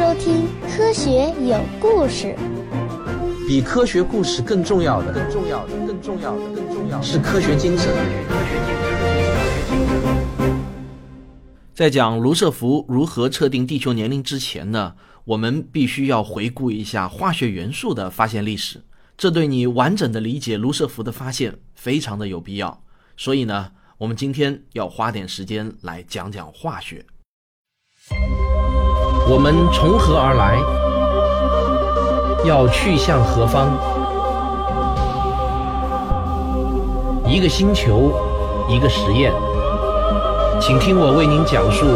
收听《科学有故事》。比科学故事更重要的，更重要的，更重要的，更重要的是科学精神。在讲卢瑟福如何测定地球年龄之前呢，我们必须要回顾一下化学元素的发现历史，这对你完整的理解卢瑟福的发现非常的有必要。所以呢，我们今天要花点时间来讲讲化学。我们从何而来？要去向何方？一个星球，一个实验。请听我为您讲述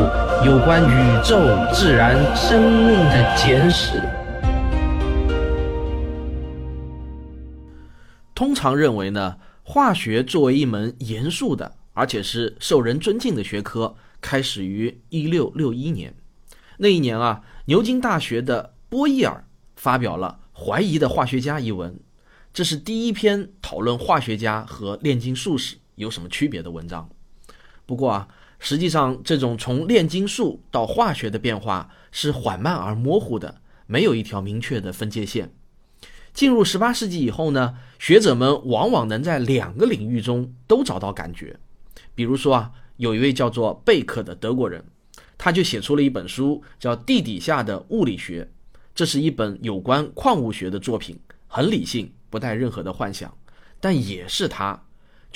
有关宇宙、自然、生命的简史。通常认为呢，化学作为一门严肃的，而且是受人尊敬的学科，开始于一六六一年。那一年啊，牛津大学的波伊尔发表了《怀疑的化学家》一文，这是第一篇讨论化学家和炼金术士有什么区别的文章。不过啊。实际上，这种从炼金术到化学的变化是缓慢而模糊的，没有一条明确的分界线。进入十八世纪以后呢，学者们往往能在两个领域中都找到感觉。比如说啊，有一位叫做贝克的德国人，他就写出了一本书，叫《地底下的物理学》，这是一本有关矿物学的作品，很理性，不带任何的幻想，但也是他。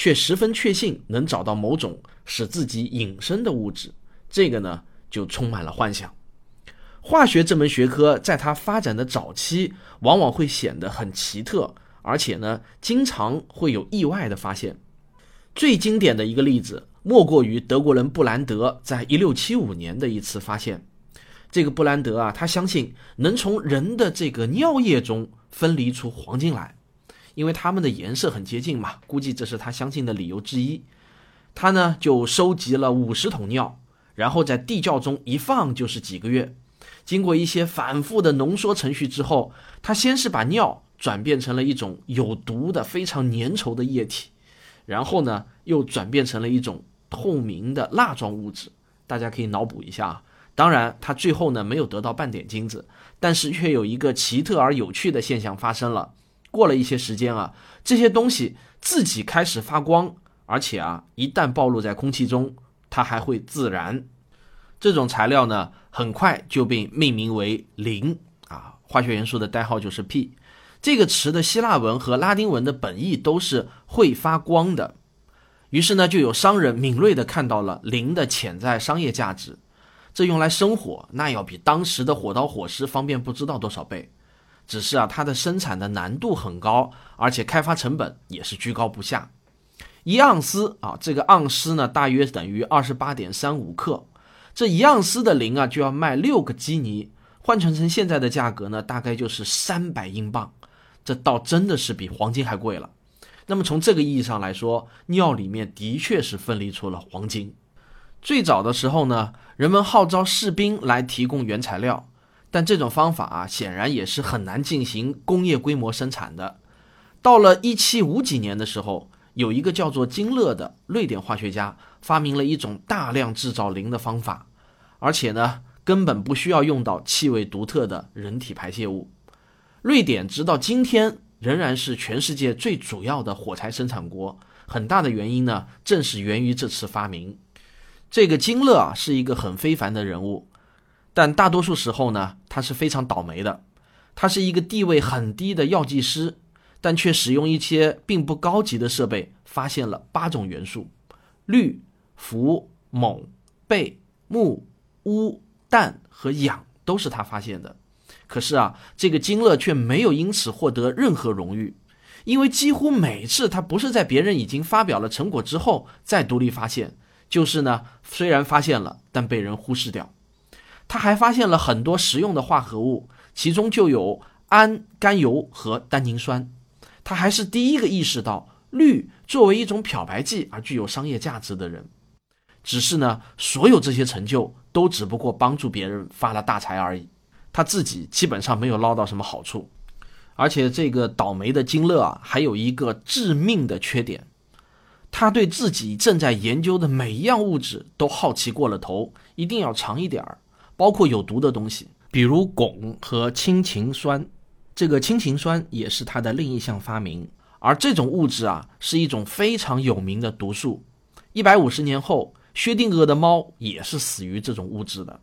却十分确信能找到某种使自己隐身的物质，这个呢就充满了幻想。化学这门学科在它发展的早期，往往会显得很奇特，而且呢经常会有意外的发现。最经典的一个例子，莫过于德国人布兰德在一六七五年的一次发现。这个布兰德啊，他相信能从人的这个尿液中分离出黄金来。因为它们的颜色很接近嘛，估计这是他相信的理由之一。他呢就收集了五十桶尿，然后在地窖中一放就是几个月。经过一些反复的浓缩程序之后，他先是把尿转变成了一种有毒的、非常粘稠的液体，然后呢又转变成了一种透明的蜡状物质。大家可以脑补一下。当然，他最后呢没有得到半点金子，但是却有一个奇特而有趣的现象发生了。过了一些时间啊，这些东西自己开始发光，而且啊，一旦暴露在空气中，它还会自燃。这种材料呢，很快就被命名为磷啊，化学元素的代号就是 P。这个词的希腊文和拉丁文的本意都是会发光的。于是呢，就有商人敏锐地看到了磷的潜在商业价值。这用来生火，那要比当时的火刀火石方便不知道多少倍。只是啊，它的生产的难度很高，而且开发成本也是居高不下。一盎司啊，这个盎司呢，大约等于二十八点三五克。这一盎司的磷啊，就要卖六个基尼，换成成现在的价格呢，大概就是三百英镑。这倒真的是比黄金还贵了。那么从这个意义上来说，尿里面的确是分离出了黄金。最早的时候呢，人们号召士兵来提供原材料。但这种方法啊，显然也是很难进行工业规模生产的。到了一七五几年的时候，有一个叫做金勒的瑞典化学家发明了一种大量制造磷的方法，而且呢，根本不需要用到气味独特的人体排泄物。瑞典直到今天仍然是全世界最主要的火柴生产国，很大的原因呢，正是源于这次发明。这个金勒啊，是一个很非凡的人物。但大多数时候呢，他是非常倒霉的。他是一个地位很低的药剂师，但却使用一些并不高级的设备，发现了八种元素：氯、氟、锰、钡、钼、钨、氮和氧，都是他发现的。可是啊，这个金勒却没有因此获得任何荣誉，因为几乎每次他不是在别人已经发表了成果之后再独立发现，就是呢，虽然发现了，但被人忽视掉。他还发现了很多实用的化合物，其中就有氨甘油和单宁酸。他还是第一个意识到氯作为一种漂白剂而具有商业价值的人。只是呢，所有这些成就都只不过帮助别人发了大财而已，他自己基本上没有捞到什么好处。而且这个倒霉的金勒啊，还有一个致命的缺点，他对自己正在研究的每一样物质都好奇过了头，一定要尝一点儿。包括有毒的东西，比如汞和氢氰酸。这个氢氰酸也是他的另一项发明。而这种物质啊，是一种非常有名的毒素。一百五十年后，薛定谔的猫也是死于这种物质的。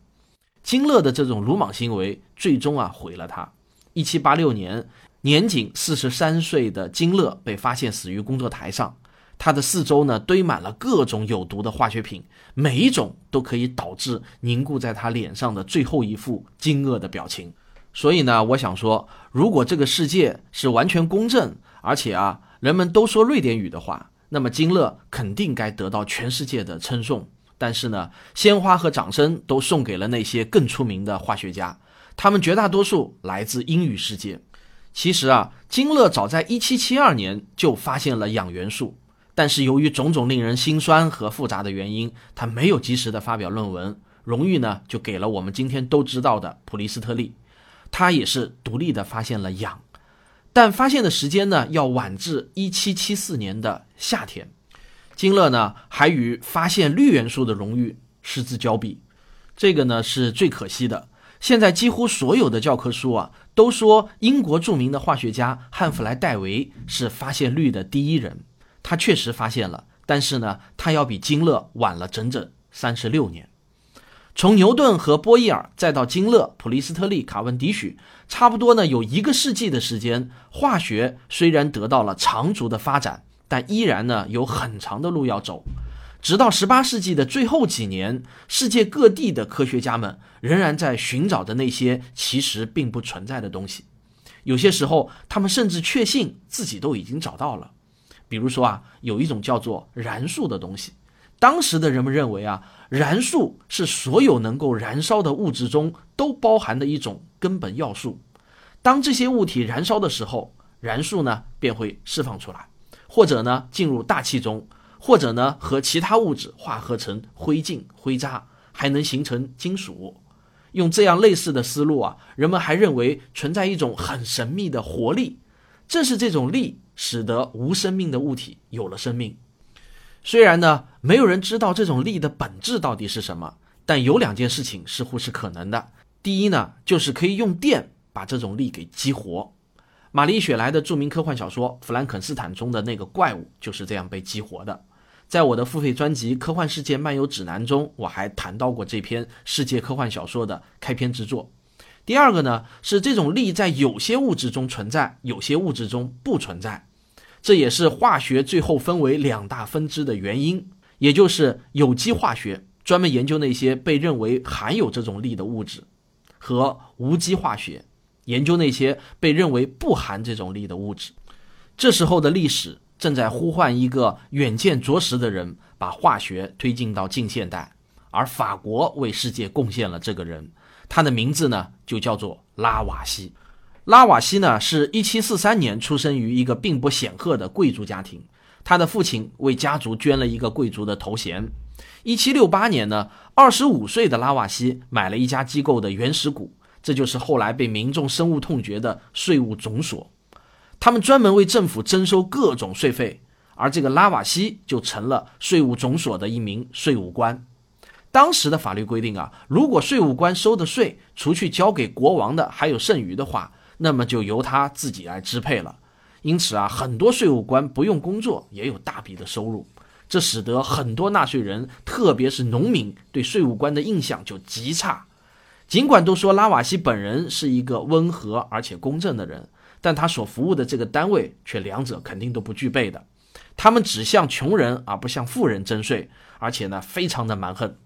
金乐的这种鲁莽行为，最终啊毁了他。一七八六年，年仅四十三岁的金乐被发现死于工作台上，他的四周呢堆满了各种有毒的化学品，每一种都可以导致凝固在他脸上的最后一副惊愕的表情。所以呢，我想说，如果这个世界是完全公正，而且啊，人们都说瑞典语的话，那么金乐肯定该得到全世界的称颂。但是呢，鲜花和掌声都送给了那些更出名的化学家，他们绝大多数来自英语世界。其实啊，金乐早在1772年就发现了氧元素，但是由于种种令人心酸和复杂的原因，他没有及时的发表论文，荣誉呢就给了我们今天都知道的普利斯特利。他也是独立的发现了氧，但发现的时间呢要晚至一七七四年的夏天。金乐呢还与发现氯元素的荣誉失之交臂，这个呢是最可惜的。现在几乎所有的教科书啊都说英国著名的化学家汉弗莱·戴维是发现氯的第一人，他确实发现了，但是呢他要比金乐晚了整整三十六年。从牛顿和波义尔，再到金勒、普利斯特利、卡文迪许，差不多呢有一个世纪的时间。化学虽然得到了长足的发展，但依然呢有很长的路要走。直到十八世纪的最后几年，世界各地的科学家们仍然在寻找着那些其实并不存在的东西。有些时候，他们甚至确信自己都已经找到了。比如说啊，有一种叫做燃素的东西。当时的人们认为啊，燃素是所有能够燃烧的物质中都包含的一种根本要素。当这些物体燃烧的时候，燃素呢便会释放出来，或者呢进入大气中，或者呢和其他物质化合成灰烬、灰渣，还能形成金属。用这样类似的思路啊，人们还认为存在一种很神秘的活力，正是这种力使得无生命的物体有了生命。虽然呢，没有人知道这种力的本质到底是什么，但有两件事情似乎是可能的。第一呢，就是可以用电把这种力给激活。玛丽雪莱的著名科幻小说《弗兰肯斯坦》中的那个怪物就是这样被激活的。在我的付费专辑《科幻世界漫游指南》中，我还谈到过这篇世界科幻小说的开篇之作。第二个呢，是这种力在有些物质中存在，有些物质中不存在。这也是化学最后分为两大分支的原因，也就是有机化学专门研究那些被认为含有这种力的物质，和无机化学研究那些被认为不含这种力的物质。这时候的历史正在呼唤一个远见卓识的人，把化学推进到近现代，而法国为世界贡献了这个人，他的名字呢就叫做拉瓦锡。拉瓦锡呢，是一七四三年出生于一个并不显赫的贵族家庭，他的父亲为家族捐了一个贵族的头衔。一七六八年呢，二十五岁的拉瓦锡买了一家机构的原始股，这就是后来被民众深恶痛绝的税务总所。他们专门为政府征收各种税费，而这个拉瓦锡就成了税务总所的一名税务官。当时的法律规定啊，如果税务官收的税除去交给国王的还有剩余的话，那么就由他自己来支配了，因此啊，很多税务官不用工作也有大笔的收入，这使得很多纳税人，特别是农民对税务官的印象就极差。尽管都说拉瓦锡本人是一个温和而且公正的人，但他所服务的这个单位却两者肯定都不具备的。他们只向穷人而不向富人征税，而且呢，非常的蛮横。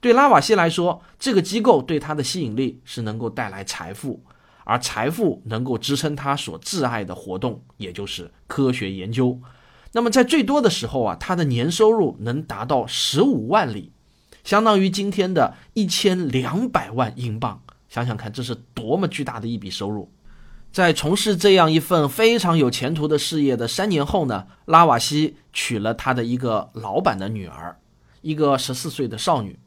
对拉瓦锡来说，这个机构对他的吸引力是能够带来财富。而财富能够支撑他所挚爱的活动，也就是科学研究。那么在最多的时候啊，他的年收入能达到十五万里，相当于今天的一千两百万英镑。想想看，这是多么巨大的一笔收入！在从事这样一份非常有前途的事业的三年后呢，拉瓦锡娶了他的一个老板的女儿，一个十四岁的少女。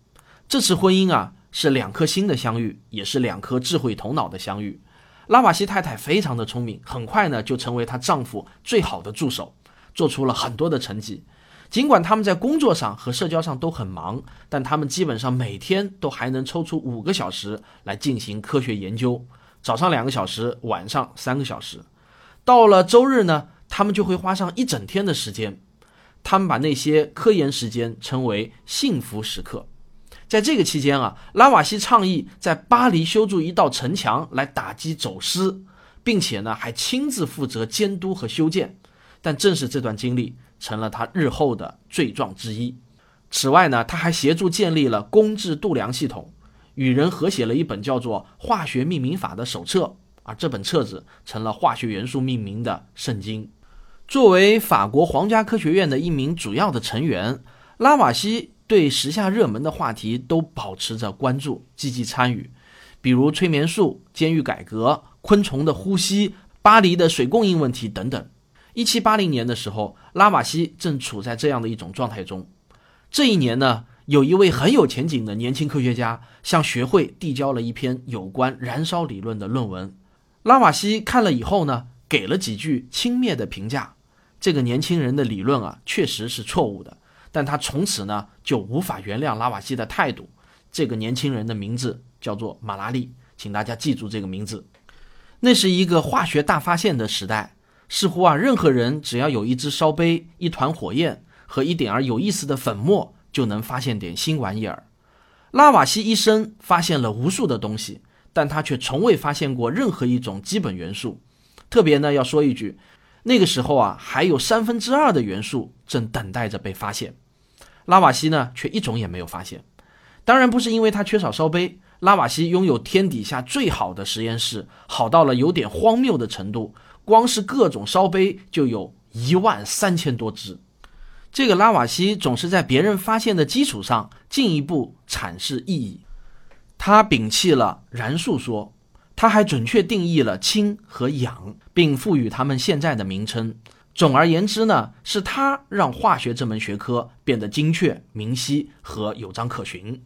这次婚姻啊，是两颗心的相遇，也是两颗智慧头脑的相遇。拉瓦锡太太非常的聪明，很快呢就成为她丈夫最好的助手，做出了很多的成绩。尽管他们在工作上和社交上都很忙，但他们基本上每天都还能抽出五个小时来进行科学研究，早上两个小时，晚上三个小时。到了周日呢，他们就会花上一整天的时间。他们把那些科研时间称为“幸福时刻”。在这个期间啊，拉瓦锡倡议在巴黎修筑一道城墙来打击走私，并且呢，还亲自负责监督和修建。但正是这段经历。成了他日后的罪状之一。此外呢，他还协助建立了公制度量系统，与人合写了一本叫做《化学命名法》的手册，而这本册子成了化学元素命名的圣经。作为法国皇家科学院的一名主要的成员，拉瓦锡对时下热门的话题都保持着关注，积极参与，比如催眠术、监狱改革、昆虫的呼吸、巴黎的水供应问题等等。一七八零年的时候，拉瓦锡正处在这样的一种状态中。这一年呢，有一位很有前景的年轻科学家向学会递交了一篇有关燃烧理论的论文。拉瓦锡看了以后呢，给了几句轻蔑的评价。这个年轻人的理论啊，确实是错误的，但他从此呢就无法原谅拉瓦锡的态度。这个年轻人的名字叫做马拉利，请大家记住这个名字。那是一个化学大发现的时代。似乎啊，任何人只要有一只烧杯、一团火焰和一点儿有意思的粉末，就能发现点新玩意儿。拉瓦锡一生发现了无数的东西，但他却从未发现过任何一种基本元素。特别呢，要说一句，那个时候啊，还有三分之二的元素正等待着被发现。拉瓦锡呢，却一种也没有发现。当然不是因为他缺少烧杯，拉瓦锡拥有天底下最好的实验室，好到了有点荒谬的程度。光是各种烧杯就有一万三千多只。这个拉瓦锡总是在别人发现的基础上进一步阐释意义。他摒弃了燃素说，他还准确定义了氢和氧，并赋予它们现在的名称。总而言之呢，是他让化学这门学科变得精确、明晰和有章可循。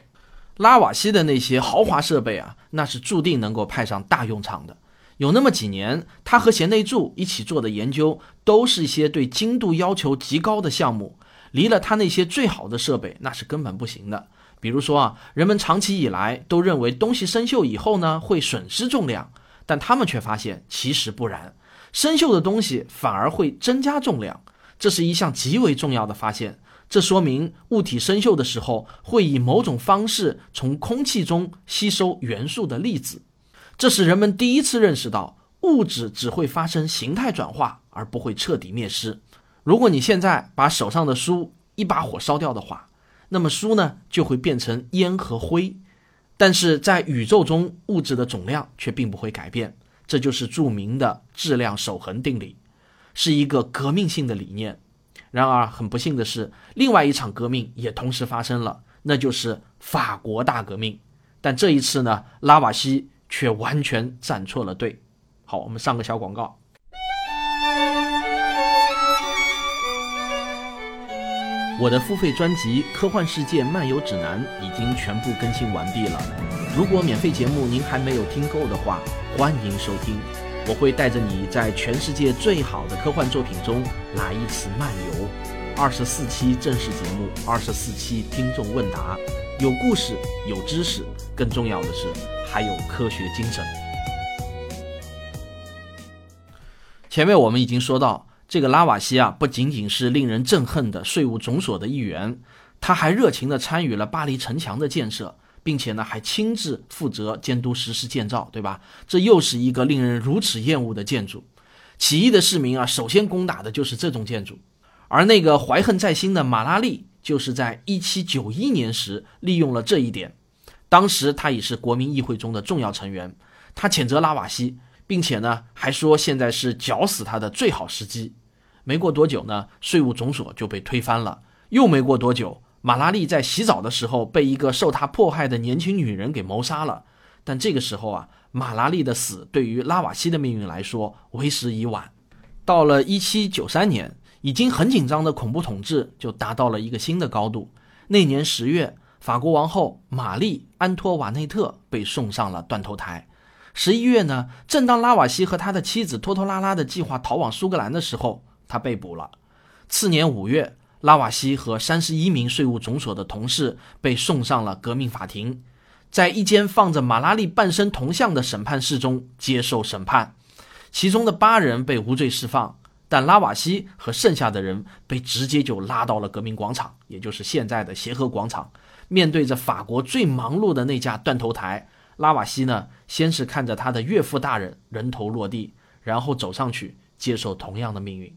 拉瓦锡的那些豪华设备啊，那是注定能够派上大用场的。有那么几年，他和贤内助一起做的研究，都是一些对精度要求极高的项目。离了他那些最好的设备，那是根本不行的。比如说啊，人们长期以来都认为东西生锈以后呢，会损失重量，但他们却发现其实不然，生锈的东西反而会增加重量。这是一项极为重要的发现。这说明物体生锈的时候，会以某种方式从空气中吸收元素的粒子。这是人们第一次认识到，物质只会发生形态转化，而不会彻底灭失。如果你现在把手上的书一把火烧掉的话，那么书呢就会变成烟和灰。但是在宇宙中，物质的总量却并不会改变。这就是著名的质量守恒定理，是一个革命性的理念。然而，很不幸的是，另外一场革命也同时发生了，那就是法国大革命。但这一次呢，拉瓦锡。却完全站错了队。好，我们上个小广告。我的付费专辑《科幻世界漫游指南》已经全部更新完毕了。如果免费节目您还没有听够的话，欢迎收听。我会带着你在全世界最好的科幻作品中来一次漫游。二十四期正式节目，二十四期听众问答，有故事，有知识，更重要的是。还有科学精神。前面我们已经说到，这个拉瓦锡啊，不仅仅是令人憎恨的税务总所的一员，他还热情地参与了巴黎城墙的建设，并且呢，还亲自负责监督实施建造，对吧？这又是一个令人如此厌恶的建筑。起义的市民啊，首先攻打的就是这种建筑。而那个怀恨在心的马拉利，就是在1791年时利用了这一点。当时他已是国民议会中的重要成员，他谴责拉瓦锡，并且呢还说现在是绞死他的最好时机。没过多久呢，税务总所就被推翻了。又没过多久，马拉利在洗澡的时候被一个受他迫害的年轻女人给谋杀了。但这个时候啊，马拉利的死对于拉瓦锡的命运来说为时已晚。到了1793年，已经很紧张的恐怖统治就达到了一个新的高度。那年十月。法国王后玛丽·安托瓦内特被送上了断头台。十一月呢，正当拉瓦锡和他的妻子拖拖拉拉的计划逃往苏格兰的时候，他被捕了。次年五月，拉瓦锡和三十一名税务总所的同事被送上了革命法庭，在一间放着马拉利半身铜像的审判室中接受审判。其中的八人被无罪释放，但拉瓦锡和剩下的人被直接就拉到了革命广场，也就是现在的协和广场。面对着法国最忙碌的那架断头台，拉瓦锡呢，先是看着他的岳父大人人头落地，然后走上去接受同样的命运。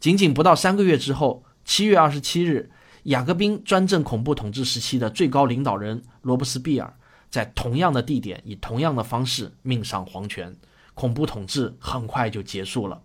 仅仅不到三个月之后，七月二十七日，雅各宾专政恐怖统治时期的最高领导人罗伯斯庇尔，在同样的地点以同样的方式命丧黄泉，恐怖统治很快就结束了。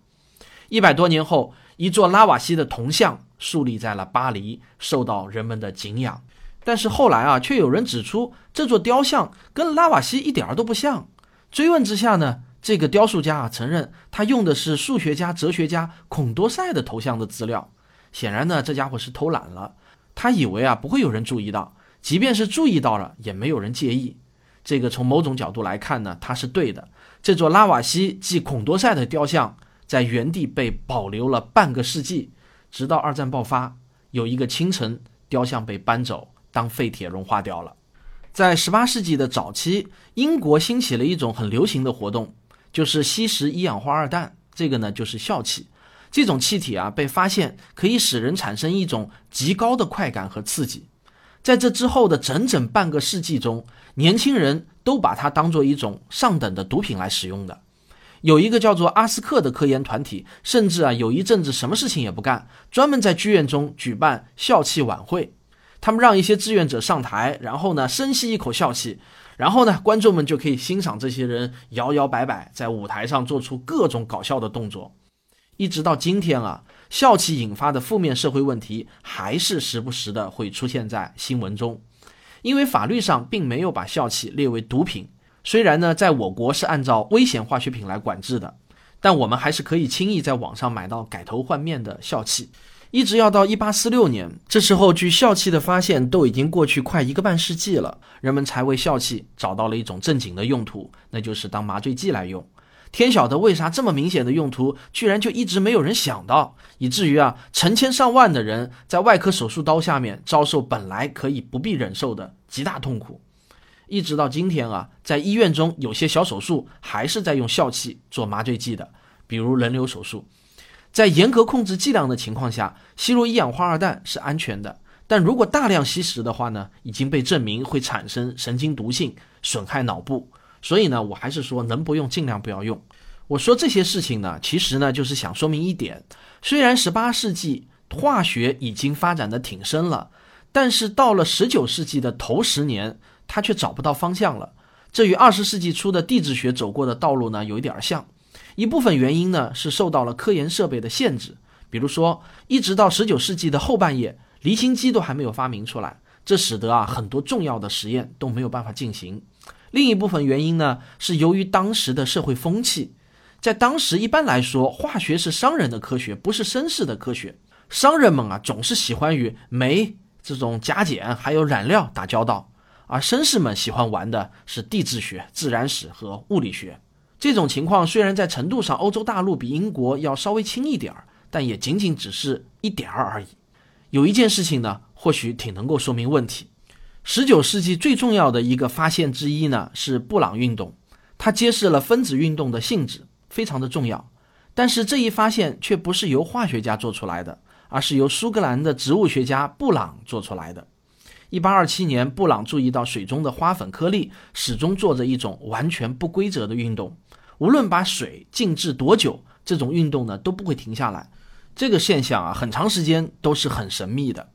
一百多年后，一座拉瓦锡的铜像树立在了巴黎，受到人们的敬仰。但是后来啊，却有人指出这座雕像跟拉瓦锡一点儿都不像。追问之下呢？这个雕塑家啊承认，他用的是数学家、哲学家孔多塞的头像的资料。显然呢，这家伙是偷懒了。他以为啊不会有人注意到，即便是注意到了，也没有人介意。这个从某种角度来看呢，他是对的。这座拉瓦锡即孔多塞的雕像在原地被保留了半个世纪，直到二战爆发，有一个清晨，雕像被搬走当废铁融化掉了。在18世纪的早期，英国兴起了一种很流行的活动。就是吸食一氧化二氮，这个呢就是笑气。这种气体啊被发现可以使人产生一种极高的快感和刺激。在这之后的整整半个世纪中，年轻人都把它当做一种上等的毒品来使用的。有一个叫做阿斯克的科研团体，甚至啊有一阵子什么事情也不干，专门在剧院中举办笑气晚会。他们让一些志愿者上台，然后呢深吸一口笑气。然后呢，观众们就可以欣赏这些人摇摇摆摆在舞台上做出各种搞笑的动作，一直到今天啊，笑气引发的负面社会问题还是时不时的会出现在新闻中。因为法律上并没有把笑气列为毒品，虽然呢，在我国是按照危险化学品来管制的，但我们还是可以轻易在网上买到改头换面的笑气。一直要到一八四六年，这时候距笑气的发现都已经过去快一个半世纪了，人们才为笑气找到了一种正经的用途，那就是当麻醉剂来用。天晓得为啥这么明显的用途，居然就一直没有人想到，以至于啊，成千上万的人在外科手术刀下面遭受本来可以不必忍受的极大痛苦。一直到今天啊，在医院中有些小手术还是在用笑气做麻醉剂的，比如人流手术。在严格控制剂量的情况下，吸入一氧化二氮是安全的。但如果大量吸食的话呢，已经被证明会产生神经毒性，损害脑部。所以呢，我还是说能不用尽量不要用。我说这些事情呢，其实呢就是想说明一点：虽然十八世纪化学已经发展的挺深了，但是到了十九世纪的头十年，他却找不到方向了。这与二十世纪初的地质学走过的道路呢有一点像。一部分原因呢是受到了科研设备的限制，比如说，一直到十九世纪的后半叶，离心机都还没有发明出来，这使得啊很多重要的实验都没有办法进行。另一部分原因呢是由于当时的社会风气，在当时一般来说，化学是商人的科学，不是绅士的科学。商人们啊总是喜欢与煤这种甲减还有染料打交道，而绅士们喜欢玩的是地质学、自然史和物理学。这种情况虽然在程度上欧洲大陆比英国要稍微轻一点儿，但也仅仅只是一点儿而已。有一件事情呢，或许挺能够说明问题。十九世纪最重要的一个发现之一呢，是布朗运动，它揭示了分子运动的性质，非常的重要。但是这一发现却不是由化学家做出来的，而是由苏格兰的植物学家布朗做出来的。一八二七年，布朗注意到水中的花粉颗粒始终做着一种完全不规则的运动。无论把水静置多久，这种运动呢都不会停下来。这个现象啊，很长时间都是很神秘的。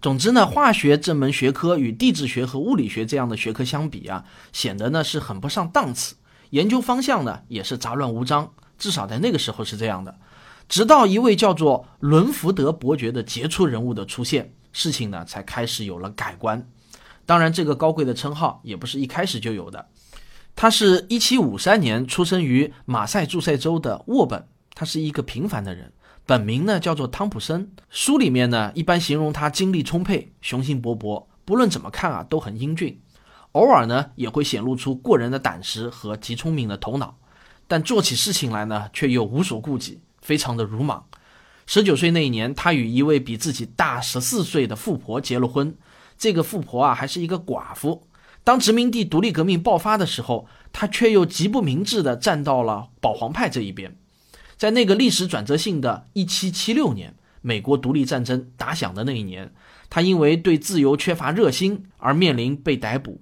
总之呢，化学这门学科与地质学和物理学这样的学科相比啊，显得呢是很不上档次。研究方向呢也是杂乱无章，至少在那个时候是这样的。直到一位叫做伦福德伯爵的杰出人物的出现，事情呢才开始有了改观。当然，这个高贵的称号也不是一开始就有的。他是一七五三年出生于马赛诸塞州的沃本，他是一个平凡的人，本名呢叫做汤普森。书里面呢一般形容他精力充沛、雄心勃勃，不论怎么看啊都很英俊，偶尔呢也会显露出过人的胆识和极聪明的头脑，但做起事情来呢却又无所顾忌，非常的鲁莽。十九岁那一年，他与一位比自己大十四岁的富婆结了婚。这个富婆啊，还是一个寡妇。当殖民地独立革命爆发的时候，他却又极不明智地站到了保皇派这一边。在那个历史转折性的1776年，美国独立战争打响的那一年，他因为对自由缺乏热心而面临被逮捕。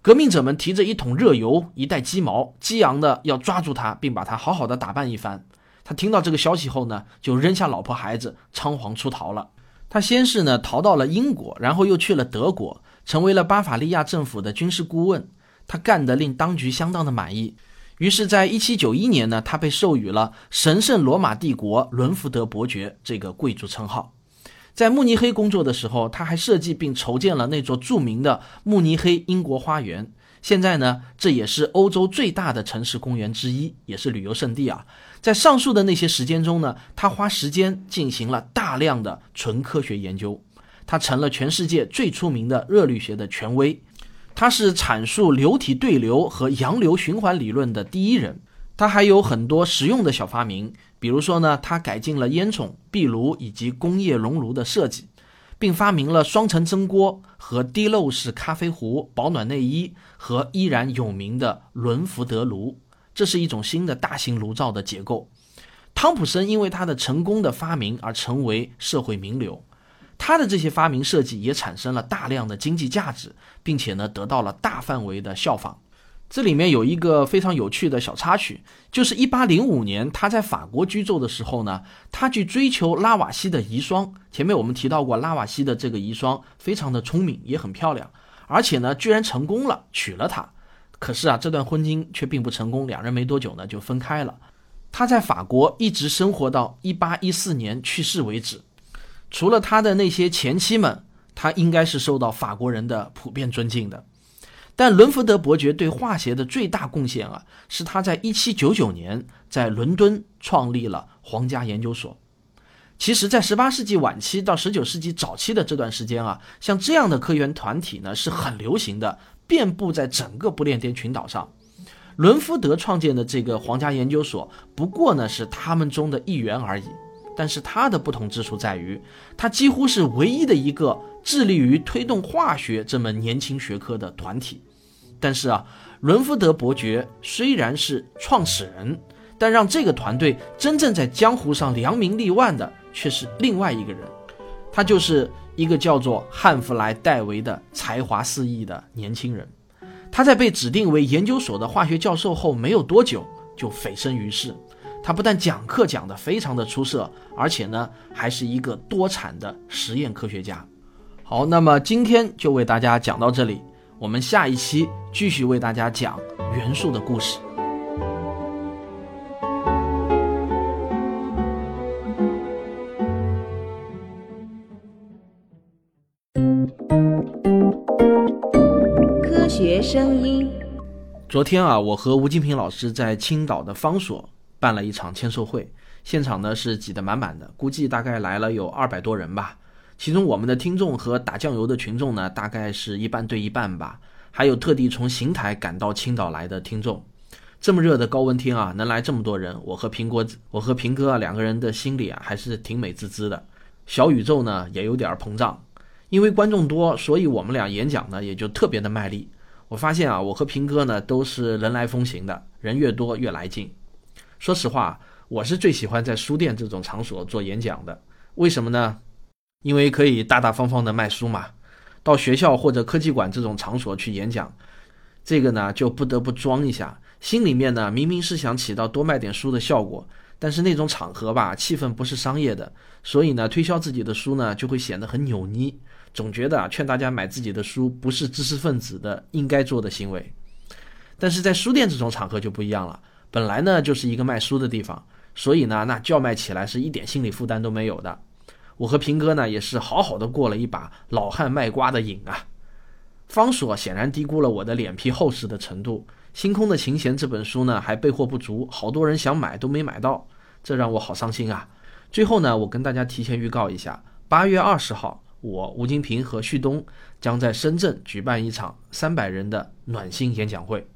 革命者们提着一桶热油、一袋鸡毛，激昂的要抓住他，并把他好好的打扮一番。他听到这个消息后呢，就扔下老婆孩子，仓皇出逃了。他先是呢逃到了英国，然后又去了德国，成为了巴伐利亚政府的军事顾问。他干得令当局相当的满意。于是，在一七九一年呢，他被授予了神圣罗马帝国伦福德伯爵这个贵族称号。在慕尼黑工作的时候，他还设计并筹建了那座著名的慕尼黑英国花园。现在呢，这也是欧洲最大的城市公园之一，也是旅游胜地啊。在上述的那些时间中呢，他花时间进行了大量的纯科学研究，他成了全世界最出名的热力学的权威。他是阐述流体对流和洋流循环理论的第一人。他还有很多实用的小发明，比如说呢，他改进了烟囱、壁炉以及工业熔炉的设计，并发明了双层蒸锅和滴漏式咖啡壶、保暖内衣和依然有名的伦福德炉。这是一种新的大型炉灶的结构。汤普森因为他的成功的发明而成为社会名流。他的这些发明设计也产生了大量的经济价值，并且呢得到了大范围的效仿。这里面有一个非常有趣的小插曲，就是1805年他在法国居住的时候呢，他去追求拉瓦锡的遗孀。前面我们提到过，拉瓦锡的这个遗孀非常的聪明，也很漂亮，而且呢居然成功了，娶了她。可是啊，这段婚姻却并不成功，两人没多久呢就分开了。他在法国一直生活到1814年去世为止。除了他的那些前妻们，他应该是受到法国人的普遍尊敬的。但伦福德伯爵对化学的最大贡献啊，是他在1799年在伦敦创立了皇家研究所。其实，在18世纪晚期到19世纪早期的这段时间啊，像这样的科研团体呢是很流行的，遍布在整个不列颠群岛上。伦福德创建的这个皇家研究所，不过呢是他们中的一员而已。但是它的不同之处在于，它几乎是唯一的一个致力于推动化学这门年轻学科的团体。但是啊，伦福德伯爵虽然是创始人，但让这个团队真正在江湖上扬名立万的却是另外一个人，他就是一个叫做汉弗莱·戴维的才华四溢的年轻人。他在被指定为研究所的化学教授后没有多久，就蜚声于世。他不但讲课讲得非常的出色，而且呢，还是一个多产的实验科学家。好，那么今天就为大家讲到这里，我们下一期继续为大家讲元素的故事。昨天啊，我和吴金平老师在青岛的方所。办了一场签售会，现场呢是挤得满满的，估计大概来了有二百多人吧。其中我们的听众和打酱油的群众呢，大概是一半对一半吧。还有特地从邢台赶到青岛来的听众。这么热的高温天啊，能来这么多人，我和苹果，我和平哥啊两个人的心里啊还是挺美滋滋的。小宇宙呢也有点膨胀，因为观众多，所以我们俩演讲呢也就特别的卖力。我发现啊，我和平哥呢都是人来疯型的，人越多越来劲。说实话，我是最喜欢在书店这种场所做演讲的。为什么呢？因为可以大大方方的卖书嘛。到学校或者科技馆这种场所去演讲，这个呢就不得不装一下。心里面呢明明是想起到多卖点书的效果，但是那种场合吧，气氛不是商业的，所以呢推销自己的书呢就会显得很扭捏。总觉得啊劝大家买自己的书不是知识分子的应该做的行为。但是在书店这种场合就不一样了。本来呢就是一个卖书的地方，所以呢那叫卖起来是一点心理负担都没有的。我和平哥呢也是好好的过了一把老汉卖瓜的瘾啊。方所显然低估了我的脸皮厚实的程度，《星空的琴弦》这本书呢还备货不足，好多人想买都没买到，这让我好伤心啊。最后呢我跟大家提前预告一下，八月二十号，我吴金平和旭东将在深圳举办一场三百人的暖心演讲会。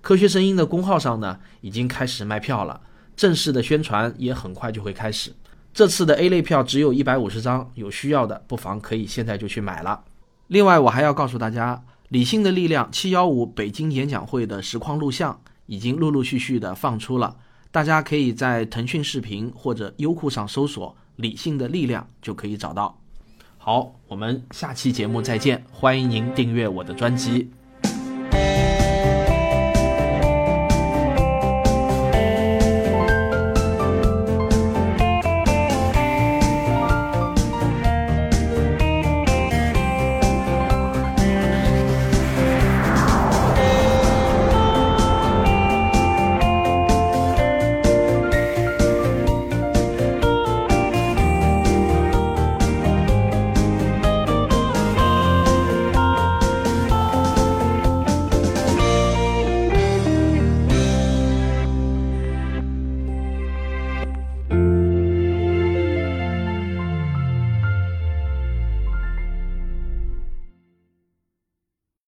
科学声音的公号上呢，已经开始卖票了，正式的宣传也很快就会开始。这次的 A 类票只有一百五十张，有需要的不妨可以现在就去买了。另外，我还要告诉大家，理性的力量七幺五北京演讲会的实况录像已经陆陆续续的放出了，大家可以在腾讯视频或者优酷上搜索“理性的力量”就可以找到。好，我们下期节目再见，欢迎您订阅我的专辑。